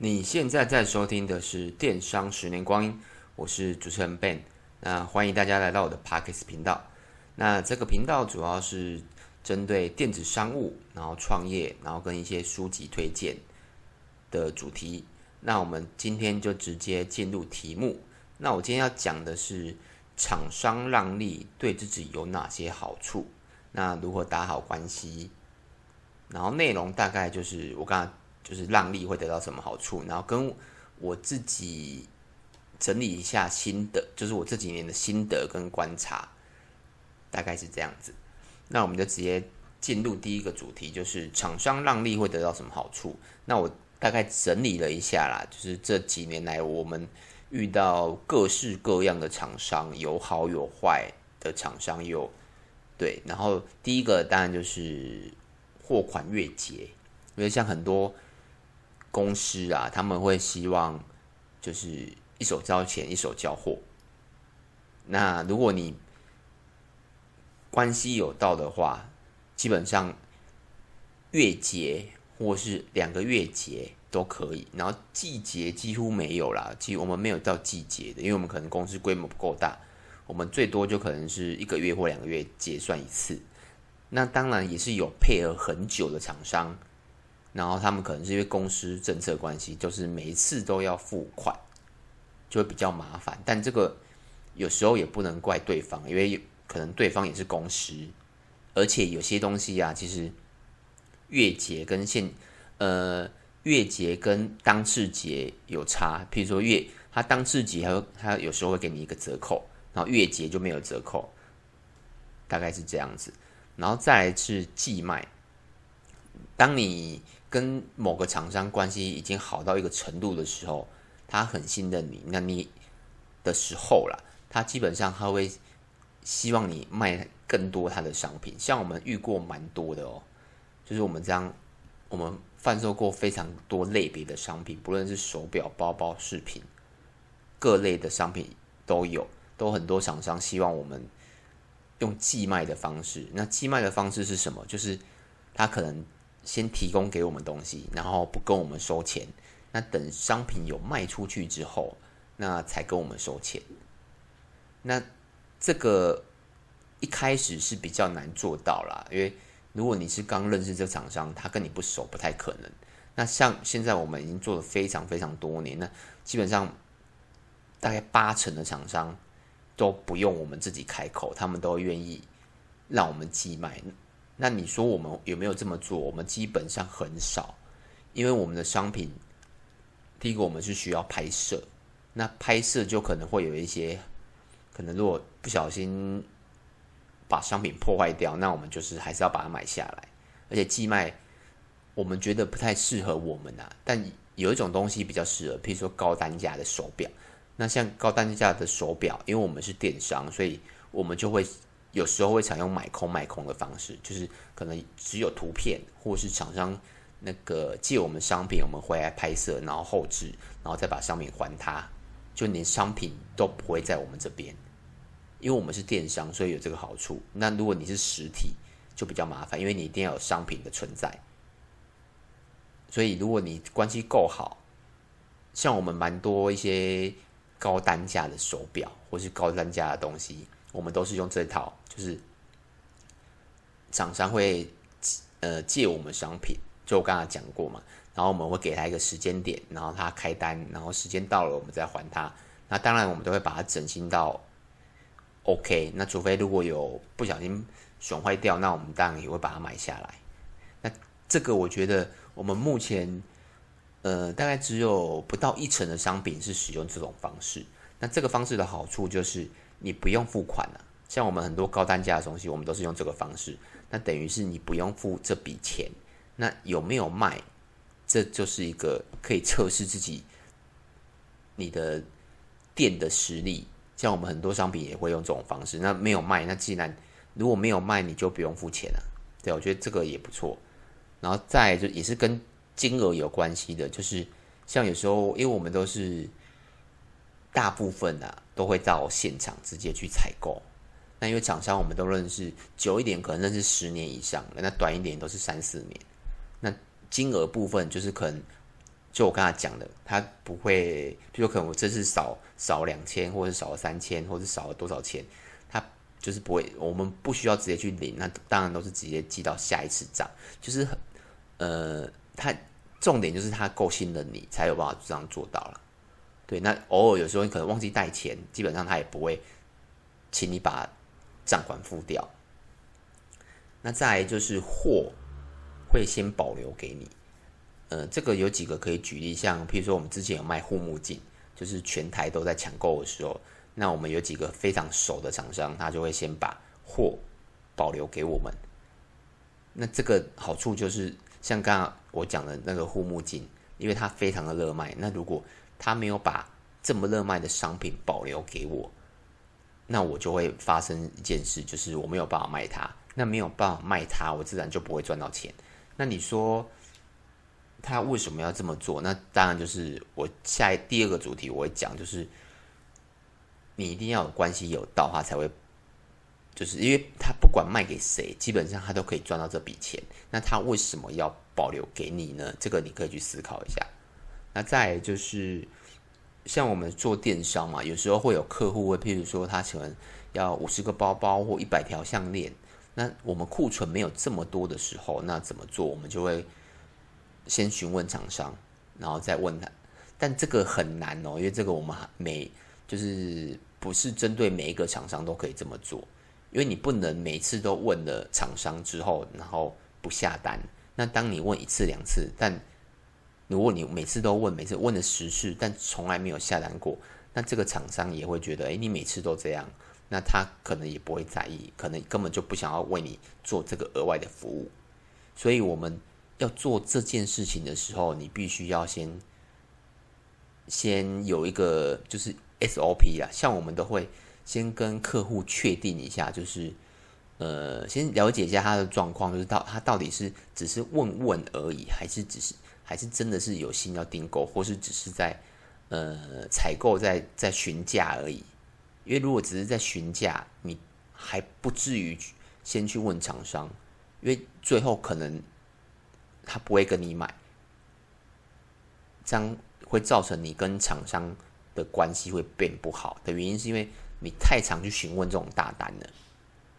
你现在在收听的是《电商十年光阴》，我是主持人 Ben，那欢迎大家来到我的 Podcast 频道。那这个频道主要是针对电子商务，然后创业，然后跟一些书籍推荐的主题。那我们今天就直接进入题目。那我今天要讲的是厂商让利对自己有哪些好处？那如何打好关系？然后内容大概就是我刚刚。就是让利会得到什么好处，然后跟我自己整理一下心得，就是我这几年的心得跟观察，大概是这样子。那我们就直接进入第一个主题，就是厂商让利会得到什么好处。那我大概整理了一下啦，就是这几年来我们遇到各式各样的厂商，有好有坏的厂商有，对。然后第一个当然就是货款月结，因为像很多。公司啊，他们会希望就是一手交钱一手交货。那如果你关系有到的话，基本上月结或是两个月结都可以。然后季结几乎没有啦，其实我们没有到季结的，因为我们可能公司规模不够大，我们最多就可能是一个月或两个月结算一次。那当然也是有配合很久的厂商。然后他们可能是因为公司政策关系，就是每一次都要付款，就会比较麻烦。但这个有时候也不能怪对方，因为可能对方也是公司，而且有些东西啊，其实月结跟现呃月结跟当次结有差。譬如说月他当次结，他他有时候会给你一个折扣，然后月结就没有折扣，大概是这样子。然后再来是寄卖，当你跟某个厂商关系已经好到一个程度的时候，他很信任你，那你的时候啦，他基本上他会希望你卖更多他的商品。像我们遇过蛮多的哦，就是我们这样，我们贩售过非常多类别的商品，不论是手表、包包、饰品，各类的商品都有，都很多厂商希望我们用寄卖的方式。那寄卖的方式是什么？就是他可能。先提供给我们东西，然后不跟我们收钱。那等商品有卖出去之后，那才跟我们收钱。那这个一开始是比较难做到啦，因为如果你是刚认识这厂商，他跟你不熟，不太可能。那像现在我们已经做了非常非常多年，那基本上大概八成的厂商都不用我们自己开口，他们都愿意让我们寄卖。那你说我们有没有这么做？我们基本上很少，因为我们的商品，第一个我们是需要拍摄，那拍摄就可能会有一些，可能如果不小心把商品破坏掉，那我们就是还是要把它买下来。而且寄卖，我们觉得不太适合我们啊。但有一种东西比较适合，譬如说高单价的手表。那像高单价的手表，因为我们是电商，所以我们就会。有时候会采用买空卖空的方式，就是可能只有图片，或是厂商那个借我们商品，我们回来拍摄，然后后置，然后再把商品还他，就连商品都不会在我们这边，因为我们是电商，所以有这个好处。那如果你是实体，就比较麻烦，因为你一定要有商品的存在。所以如果你关系够好，像我们蛮多一些高单价的手表，或是高单价的东西。我们都是用这套，就是厂商会呃借我们商品，就我刚才讲过嘛，然后我们会给他一个时间点，然后他开单，然后时间到了我们再还他。那当然我们都会把它整新到 OK。那除非如果有不小心损坏掉，那我们当然也会把它买下来。那这个我觉得我们目前呃大概只有不到一成的商品是使用这种方式。那这个方式的好处就是。你不用付款了，像我们很多高单价的东西，我们都是用这个方式。那等于是你不用付这笔钱，那有没有卖？这就是一个可以测试自己你的店的实力。像我们很多商品也会用这种方式。那没有卖，那既然如果没有卖，你就不用付钱了。对，我觉得这个也不错。然后再就也是跟金额有关系的，就是像有时候，因为我们都是。大部分啊都会到现场直接去采购。那因为厂商我们都认识，久一点可能认识十年以上的，那短一点都是三四年。那金额部分就是可能就我刚才讲的，他不会，比如可能我这次少少两千，或者少了三千，或者少了多少钱，他就是不会，我们不需要直接去领，那当然都是直接记到下一次账，就是，呃，他重点就是他够信任你，才有办法这样做到了。对，那偶尔有时候你可能忘记带钱，基本上他也不会请你把账款付掉。那再来就是货会先保留给你。呃，这个有几个可以举例，像譬如说我们之前有卖护目镜，就是全台都在抢购的时候，那我们有几个非常熟的厂商，他就会先把货保留给我们。那这个好处就是，像刚刚我讲的那个护目镜，因为它非常的热卖，那如果他没有把这么热卖的商品保留给我，那我就会发生一件事，就是我没有办法卖它。那没有办法卖它，我自然就不会赚到钱。那你说？他为什么要这么做？那当然就是我下一第二个主题我会讲，就是你一定要有关系有到，他才会，就是因为他不管卖给谁，基本上他都可以赚到这笔钱。那他为什么要保留给你呢？这个你可以去思考一下。那再就是像我们做电商嘛，有时候会有客户会，譬如说他喜欢要五十个包包或一百条项链，那我们库存没有这么多的时候，那怎么做？我们就会。先询问厂商，然后再问他，但这个很难哦，因为这个我们每就是不是针对每一个厂商都可以这么做，因为你不能每次都问了厂商之后，然后不下单。那当你问一次两次，但如果你每次都问，每次问了十次，但从来没有下单过，那这个厂商也会觉得，哎，你每次都这样，那他可能也不会在意，可能根本就不想要为你做这个额外的服务，所以我们。要做这件事情的时候，你必须要先先有一个就是 SOP 啊，像我们都会先跟客户确定一下，就是呃，先了解一下他的状况，就是到他到底是只是问问而已，还是只是还是真的是有心要订购，或是只是在呃采购在在询价而已。因为如果只是在询价，你还不至于先去问厂商，因为最后可能。他不会跟你买，这样会造成你跟厂商的关系会变不好的原因，是因为你太常去询问这种大单了。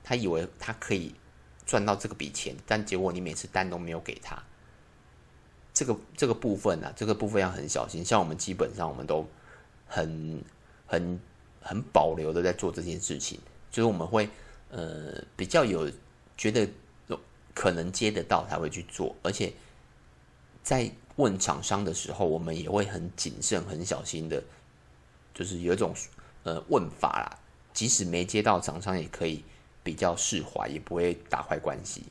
他以为他可以赚到这个笔钱，但结果你每次单都没有给他。这个这个部分啊，这个部分要很小心。像我们基本上我们都很很很保留的在做这件事情，就是我们会呃比较有觉得。可能接得到才会去做，而且在问厂商的时候，我们也会很谨慎、很小心的，就是有一种呃问法啦。即使没接到厂商，也可以比较释怀，也不会打坏关系。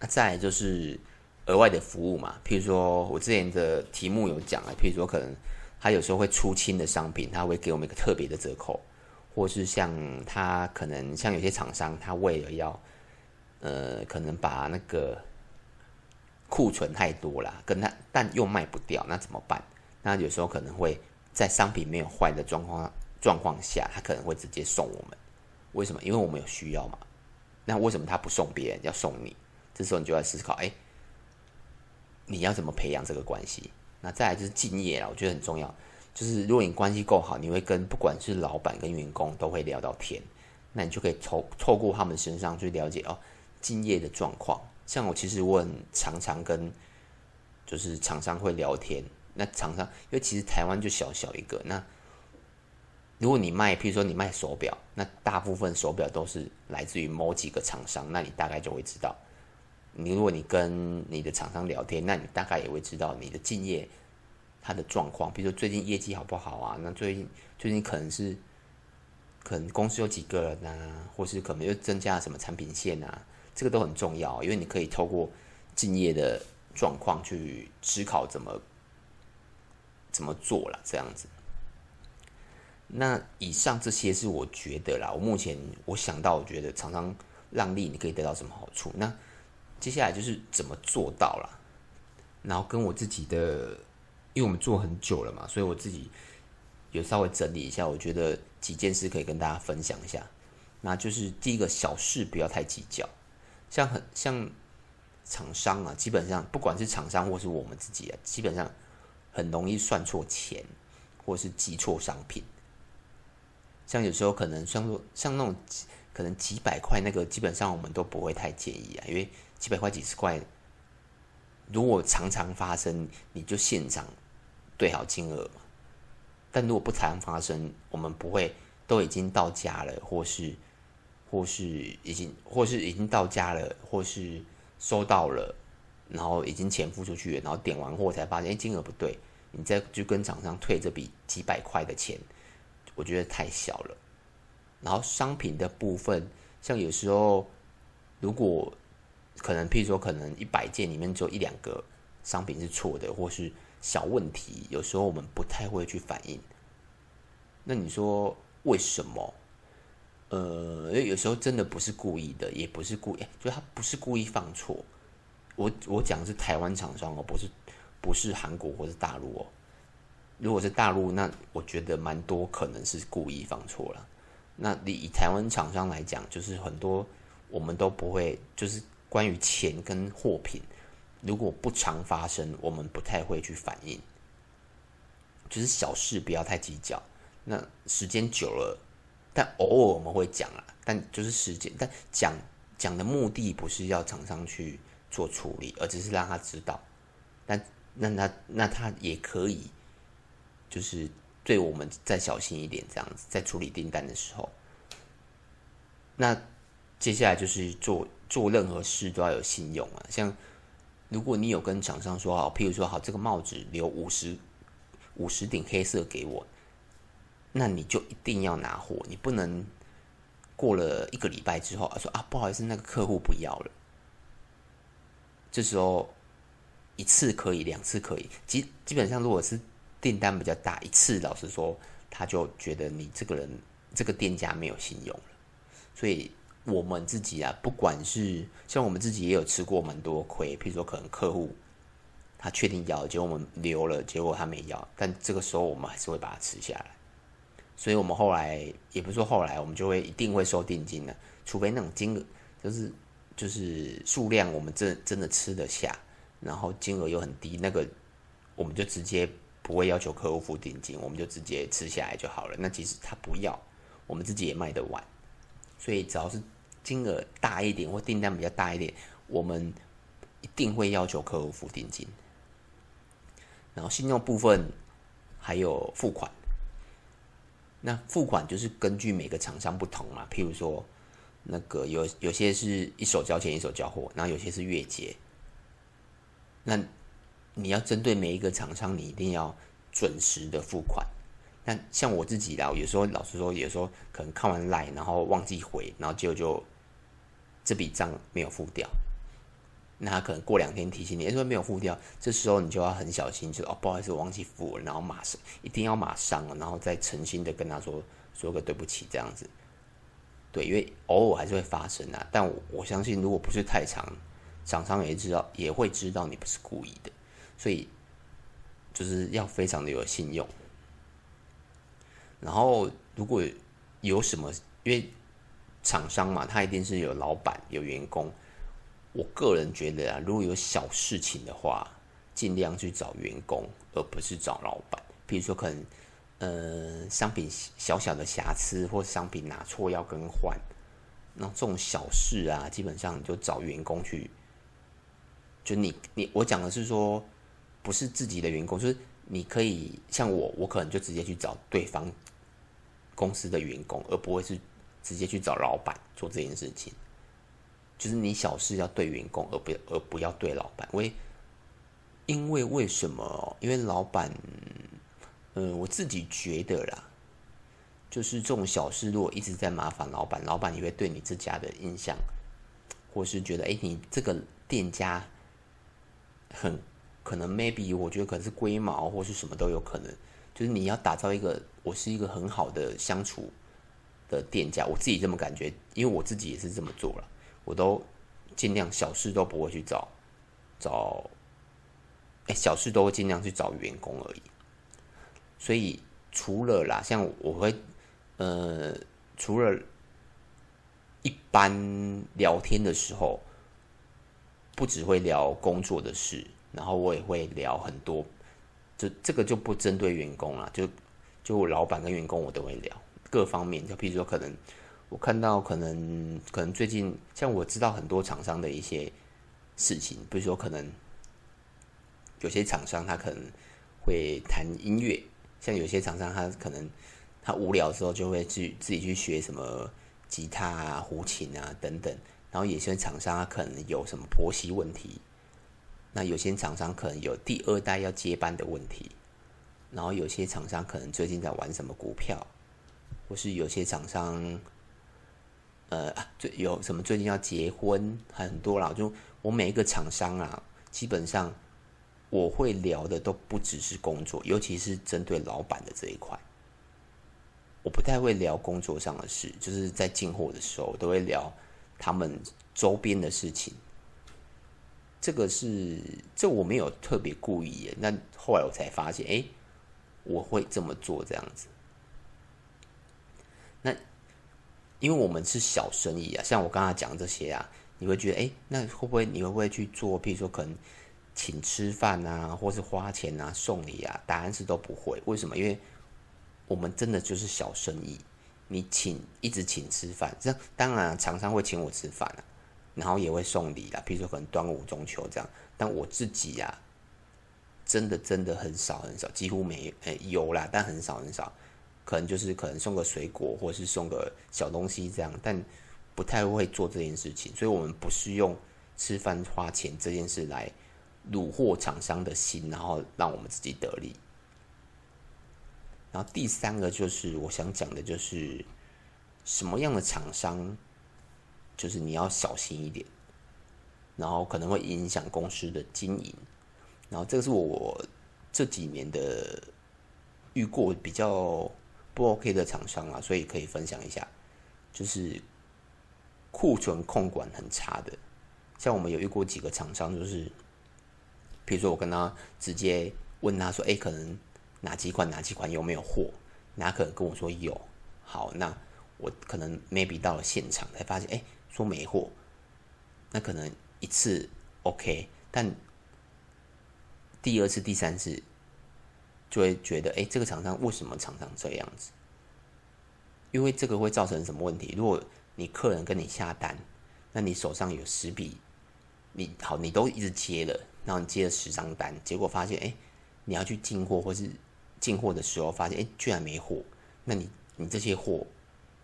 那再就是额外的服务嘛，譬如说我之前的题目有讲啊，譬如说可能他有时候会出清的商品，他会给我们一个特别的折扣，或是像他可能像有些厂商，他为了要呃，可能把那个库存太多了，跟他但又卖不掉，那怎么办？那有时候可能会在商品没有坏的状况状况下，他可能会直接送我们。为什么？因为我们有需要嘛。那为什么他不送别人，要送你？这时候你就要思考，哎，你要怎么培养这个关系？那再来就是敬业了，我觉得很重要。就是如果你关系够好，你会跟不管是老板跟员工都会聊到天，那你就可以透透过他们身上去了解哦。敬业的状况，像我其实我很常常跟就是厂商会聊天。那厂商因为其实台湾就小小一个，那如果你卖，譬如说你卖手表，那大部分手表都是来自于某几个厂商，那你大概就会知道。你如果你跟你的厂商聊天，那你大概也会知道你的敬业它的状况，比如说最近业绩好不好啊？那最近最近可能是可能公司有几个人啊，或是可能又增加了什么产品线啊？这个都很重要，因为你可以透过敬业的状况去思考怎么怎么做了这样子。那以上这些是我觉得啦，我目前我想到，我觉得厂商让利你可以得到什么好处？那接下来就是怎么做到了，然后跟我自己的，因为我们做很久了嘛，所以我自己有稍微整理一下，我觉得几件事可以跟大家分享一下。那就是第一个小事不要太计较。像很像，厂商啊，基本上不管是厂商或是我们自己啊，基本上很容易算错钱，或是记错商品。像有时候可能像像那种可能几百块那个，基本上我们都不会太介意啊，因为几百块几十块，如果常常发生，你就现场对好金额嘛。但如果不常发生，我们不会都已经到家了，或是或是已经或是已经到家了，或是收到了，然后已经钱付出去了，然后点完货才发现，哎，金额不对，你再去跟厂商退这笔几百块的钱，我觉得太小了。然后商品的部分，像有时候如果可能，譬如说可能一百件里面只有一两个商品是错的，或是。小问题，有时候我们不太会去反应。那你说为什么？呃，因为有时候真的不是故意的，也不是故意，就他不是故意放错。我我讲是台湾厂商哦，不是不是韩国或是大陆哦。如果是大陆，那我觉得蛮多可能是故意放错了。那你以台湾厂商来讲，就是很多我们都不会，就是关于钱跟货品。如果不常发生，我们不太会去反应，就是小事不要太计较。那时间久了，但偶尔我们会讲啊，但就是时间，但讲讲的目的不是要厂商去做处理，而只是让他知道。但那那那他也可以，就是对我们再小心一点，这样子在处理订单的时候。那接下来就是做做任何事都要有信用啊，像。如果你有跟厂商说好，譬如说好这个帽子留五十五十顶黑色给我，那你就一定要拿货，你不能过了一个礼拜之后说啊不好意思，那个客户不要了。这时候一次可以，两次可以，基基本上如果是订单比较大，一次老实说，他就觉得你这个人这个店家没有信用了，所以。我们自己啊，不管是像我们自己也有吃过蛮多亏，譬如说可能客户他确定要，结果我们留了，结果他没要，但这个时候我们还是会把它吃下来。所以我们后来也不是说后来，我们就会一定会收定金的，除非那种金额就是就是数量我们真真的吃得下，然后金额又很低，那个我们就直接不会要求客户付定金，我们就直接吃下来就好了。那即使他不要，我们自己也卖得完，所以只要是。金额大一点或订单比较大一点，我们一定会要求客户付定金。然后信用部分还有付款，那付款就是根据每个厂商不同嘛。譬如说，那个有有些是一手交钱一手交货，然后有些是月结。那你要针对每一个厂商，你一定要准时的付款。但像我自己啦，有时候老实说，有时候可能看完赖然后忘记回，然后结果就。这笔账没有付掉，那他可能过两天提醒你，说没有付掉，这时候你就要很小心，就哦，不好意思，我忘记付了，然后马上一定要马上，然后再诚心的跟他说说个对不起，这样子。对，因为偶尔还是会发生啊，但我，我相信如果不是太长，厂商也知道也会知道你不是故意的，所以就是要非常的有信用。然后如果有什么，因为。厂商嘛，他一定是有老板有员工。我个人觉得啊，如果有小事情的话，尽量去找员工，而不是找老板。比如说，可能呃，商品小小的瑕疵，或商品拿错要更换，那这种小事啊，基本上你就找员工去。就你你我讲的是说，不是自己的员工，就是你可以像我，我可能就直接去找对方公司的员工，而不会是。直接去找老板做这件事情，就是你小事要对员工，而不而不要对老板。为因为为什么？因为老板，嗯，我自己觉得啦，就是这种小事，如果一直在麻烦老板，老板也会对你这家的印象，或是觉得，哎，你这个店家很可能，maybe 我觉得可能是龟毛，或是什么都有可能。就是你要打造一个，我是一个很好的相处。的店家，我自己这么感觉，因为我自己也是这么做了，我都尽量小事都不会去找找，哎，小事都会尽量去找员工而已。所以除了啦，像我会呃，除了一般聊天的时候，不只会聊工作的事，然后我也会聊很多，就这个就不针对员工了，就就老板跟员工我都会聊各方面，就譬如说可能我看到可能可能最近像我知道很多厂商的一些事情，比如说可能有些厂商他可能会弹音乐，像有些厂商他可能他无聊的时候就会去自己去学什么吉他啊、胡琴啊等等。然后有些厂商他可能有什么婆媳问题，那有些厂商可能有第二代要接班的问题，然后有些厂商可能最近在玩什么股票，或是有些厂商，呃，最有什么最近要结婚，很多啦。就我每一个厂商啊，基本上我会聊的都不只是工作，尤其是针对老板的这一块，我不太会聊工作上的事，就是在进货的时候我都会聊。他们周边的事情，这个是这我没有特别故意。那后来我才发现，哎，我会这么做这样子。那因为我们是小生意啊，像我刚才讲这些啊，你会觉得，哎，那会不会你会不会去做？譬如说，可能请吃饭啊，或是花钱啊、送礼啊？答案是都不会。为什么？因为我们真的就是小生意。你请一直请吃饭，这样当然厂商会请我吃饭啊，然后也会送礼啦，比如说可能端午、中秋这样。但我自己呀、啊，真的真的很少很少，几乎没诶有啦，但很少很少，可能就是可能送个水果或是送个小东西这样，但不太会做这件事情。所以我们不是用吃饭花钱这件事来虏获厂商的心，然后让我们自己得利。然后第三个就是我想讲的，就是什么样的厂商，就是你要小心一点，然后可能会影响公司的经营。然后这个是我这几年的遇过比较不 OK 的厂商啊，所以可以分享一下，就是库存控管很差的。像我们有遇过几个厂商，就是比如说我跟他直接问他说：“哎，可能。”哪几款哪几款有没有货？哪可能跟我说有？好，那我可能 maybe 到了现场才发现，哎，说没货。那可能一次 OK，但第二次、第三次就会觉得，哎，这个厂商为什么常常这样子？因为这个会造成什么问题？如果你客人跟你下单，那你手上有十笔，你好，你都一直接了，然后你接了十张单，结果发现，哎，你要去进货或是。进货的时候发现，哎，居然没货，那你你这些货，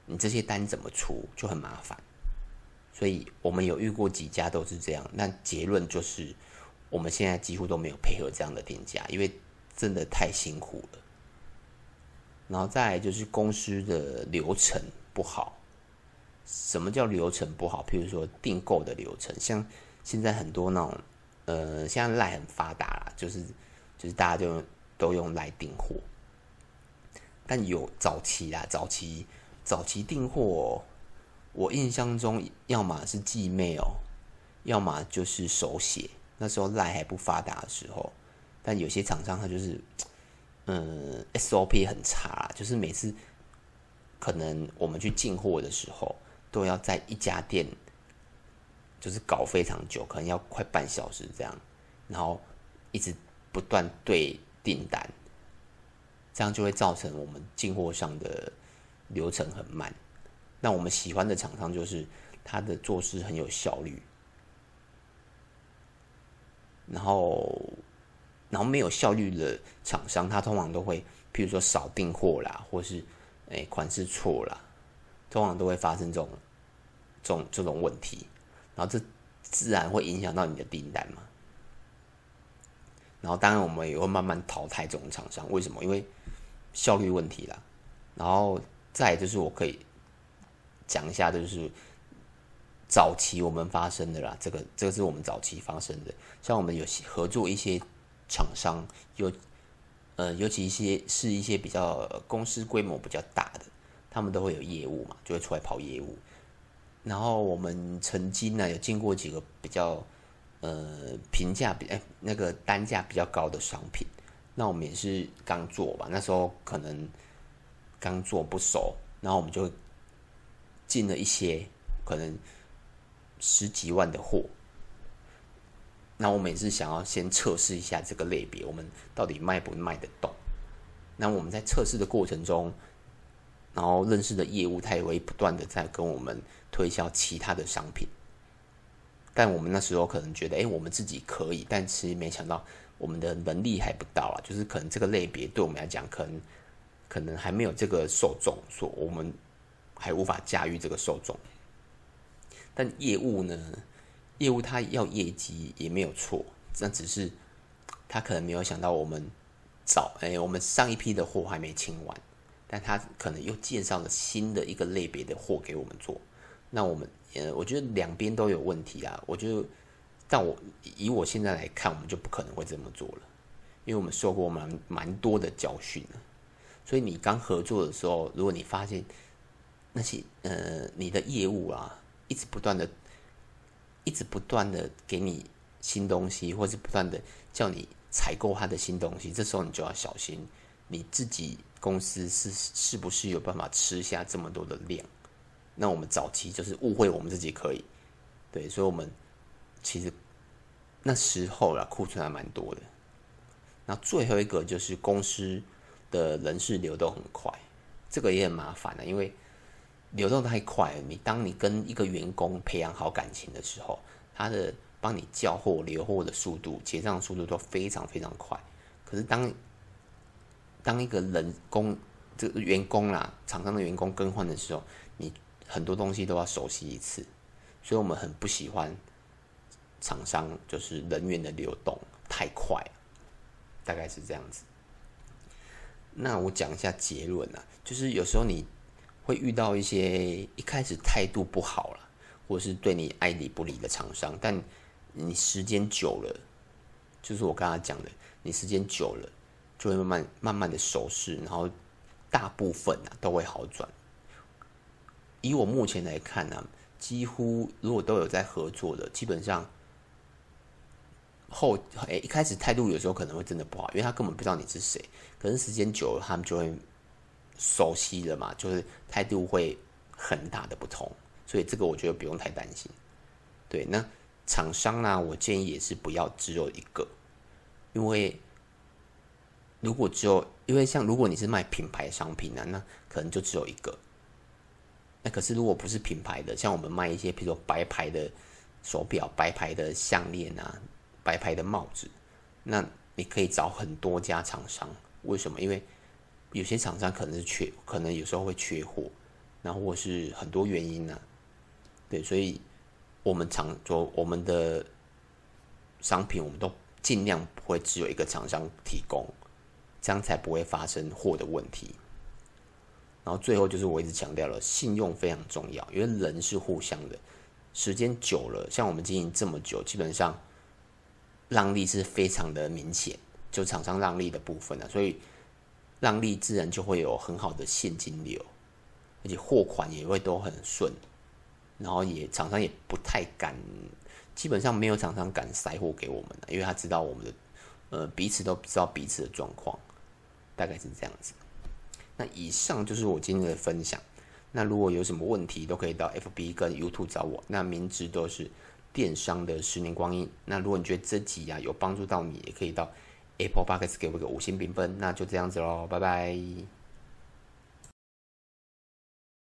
你这些单怎么出就很麻烦。所以我们有遇过几家都是这样，那结论就是我们现在几乎都没有配合这样的店家，因为真的太辛苦了。然后再来就是公司的流程不好。什么叫流程不好？譬如说订购的流程，像现在很多那种，呃，现在赖很发达啦，就是就是大家就。都用赖订货，但有早期啦，早期早期订货，我印象中要么是寄 mail，要么就是手写。那时候赖还不发达的时候，但有些厂商他就是，嗯，SOP 很差，就是每次可能我们去进货的时候，都要在一家店，就是搞非常久，可能要快半小时这样，然后一直不断对。订单，这样就会造成我们进货上的流程很慢。那我们喜欢的厂商就是他的做事很有效率，然后，然后没有效率的厂商，他通常都会，譬如说少订货啦，或是诶款式错啦，通常都会发生这种这种这种问题，然后这自然会影响到你的订单嘛。然后，当然，我们也会慢慢淘汰这种厂商。为什么？因为效率问题啦。然后再就是，我可以讲一下，就是早期我们发生的啦。这个，这个是我们早期发生的。像我们有合作一些厂商，有呃，尤其一些是一些比较公司规模比较大的，他们都会有业务嘛，就会出来跑业务。然后我们曾经呢，有进过几个比较。呃，评价比哎，那个单价比较高的商品，那我们也是刚做吧，那时候可能刚做不熟，然后我们就进了一些可能十几万的货，那我们也是想要先测试一下这个类别，我们到底卖不卖得动。那我们在测试的过程中，然后认识的业务，他也会不断的在跟我们推销其他的商品。但我们那时候可能觉得，哎，我们自己可以，但其实没想到我们的能力还不到啊，就是可能这个类别对我们来讲，可能可能还没有这个受众，说我们还无法驾驭这个受众。但业务呢？业务他要业绩也没有错，那只是他可能没有想到我们早哎，我们上一批的货还没清完，但他可能又介绍了新的一个类别的货给我们做。那我们呃，我觉得两边都有问题啊。我觉得，但我以我现在来看，我们就不可能会这么做了，因为我们受过蛮蛮多的教训了。所以你刚合作的时候，如果你发现那些呃你的业务啊。一直不断的，一直不断的给你新东西，或是不断的叫你采购他的新东西，这时候你就要小心，你自己公司是是不是有办法吃下这么多的量？那我们早期就是误会我们自己可以，对，所以我们其实那时候啦，库存还蛮多的。那最后一个就是公司的人事流动很快，这个也很麻烦的，因为。流动太快，你当你跟一个员工培养好感情的时候，他的帮你叫货、留货的速度、结账速度都非常非常快。可是当当一个人工这个员工啦，厂商的员工更换的时候，你很多东西都要熟悉一次，所以我们很不喜欢厂商就是人员的流动太快，大概是这样子。那我讲一下结论啊，就是有时候你。会遇到一些一开始态度不好了，或是对你爱理不理的厂商，但你时间久了，就是我刚刚讲的，你时间久了就会慢慢慢慢的熟识，然后大部分啊都会好转。以我目前来看呢、几乎如果都有在合作的，基本上后诶一开始态度有时候可能会真的不好，因为他根本不知道你是谁，可是时间久了，他们就会。熟悉了嘛，就是态度会很大的不同，所以这个我觉得不用太担心。对，那厂商呢，我建议也是不要只有一个，因为如果只有，因为像如果你是卖品牌商品呢，那可能就只有一个。那可是如果不是品牌的，像我们卖一些，比如说白牌的手表、白牌的项链啊、白牌的帽子，那你可以找很多家厂商。为什么？因为有些厂商可能是缺，可能有时候会缺货，然后或是很多原因呢、对，所以我们厂就我们的商品，我们都尽量不会只有一个厂商提供，这样才不会发生货的问题。然后最后就是我一直强调了，信用非常重要，因为人是互相的。时间久了，像我们经营这么久，基本上让利是非常的明显，就厂商让利的部分呢、啊，所以。让利自然就会有很好的现金流，而且货款也会都很顺，然后也厂商也不太敢，基本上没有厂商敢塞货给我们，因为他知道我们的，呃，彼此都知道彼此的状况，大概是这样子。那以上就是我今天的分享。那如果有什么问题，都可以到 FB 跟 YouTube 找我。那名字都是电商的十年光阴。那如果你觉得这集啊有帮助到你，也可以到。Apple Podcast 给我一个五星评分，那就这样子喽，拜拜。